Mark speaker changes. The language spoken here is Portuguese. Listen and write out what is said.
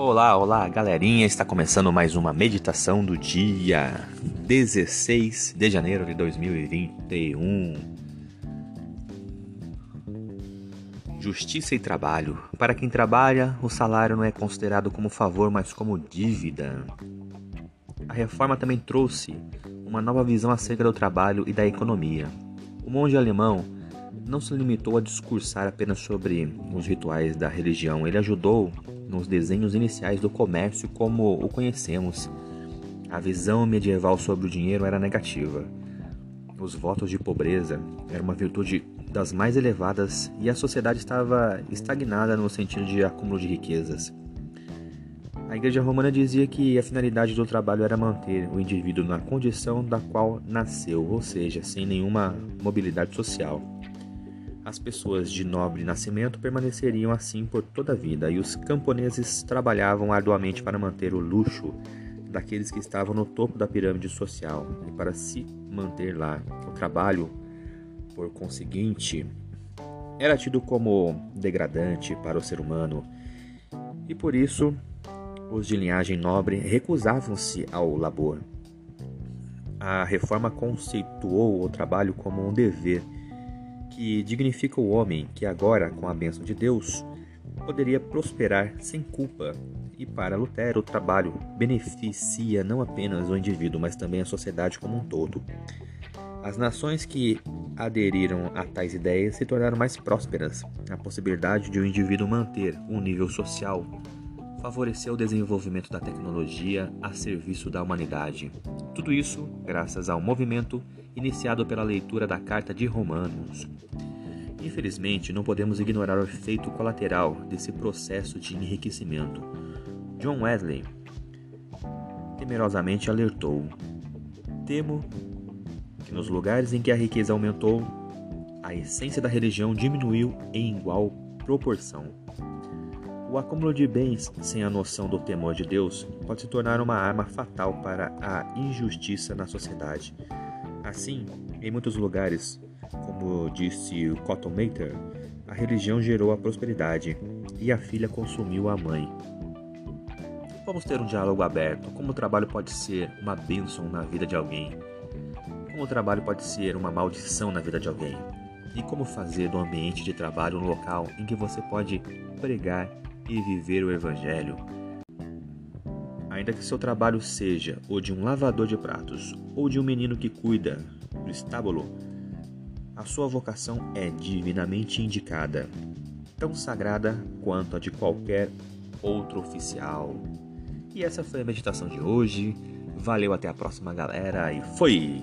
Speaker 1: Olá, olá, galerinha! Está começando mais uma meditação do dia 16 de janeiro de 2021. Justiça e trabalho. Para quem trabalha, o salário não é considerado como favor, mas como dívida. A reforma também trouxe uma nova visão acerca do trabalho e da economia. O monge alemão não se limitou a discursar apenas sobre os rituais da religião, ele ajudou nos desenhos iniciais do comércio como o conhecemos. A visão medieval sobre o dinheiro era negativa. Os votos de pobreza eram uma virtude das mais elevadas e a sociedade estava estagnada no sentido de acúmulo de riquezas. A Igreja Romana dizia que a finalidade do trabalho era manter o indivíduo na condição da qual nasceu, ou seja, sem nenhuma mobilidade social. As pessoas de nobre nascimento permaneceriam assim por toda a vida, e os camponeses trabalhavam arduamente para manter o luxo daqueles que estavam no topo da pirâmide social e para se manter lá. O trabalho, por conseguinte, era tido como degradante para o ser humano, e por isso os de linhagem nobre recusavam-se ao labor. A reforma conceituou o trabalho como um dever que dignifica o homem que agora, com a bênção de Deus, poderia prosperar sem culpa. E para Lutero, o trabalho beneficia não apenas o indivíduo, mas também a sociedade como um todo. As nações que aderiram a tais ideias se tornaram mais prósperas. A possibilidade de o um indivíduo manter um nível social favoreceu o desenvolvimento da tecnologia a serviço da humanidade. Tudo isso graças ao movimento iniciado pela leitura da Carta de Romanos. Infelizmente, não podemos ignorar o efeito colateral desse processo de enriquecimento. John Wesley temerosamente alertou: Temo que nos lugares em que a riqueza aumentou, a essência da religião diminuiu em igual proporção. O acúmulo de bens sem a noção do temor de Deus pode se tornar uma arma fatal para a injustiça na sociedade. Assim, em muitos lugares, como disse Cotton Mather, a religião gerou a prosperidade e a filha consumiu a mãe. Vamos ter um diálogo aberto. Como o trabalho pode ser uma bênção na vida de alguém? Como o trabalho pode ser uma maldição na vida de alguém? E como fazer do ambiente de trabalho um local em que você pode pregar e viver o Evangelho. Ainda que seu trabalho seja o de um lavador de pratos ou de um menino que cuida do estábulo, a sua vocação é divinamente indicada, tão sagrada quanto a de qualquer outro oficial. E essa foi a meditação de hoje. Valeu, até a próxima, galera, e foi!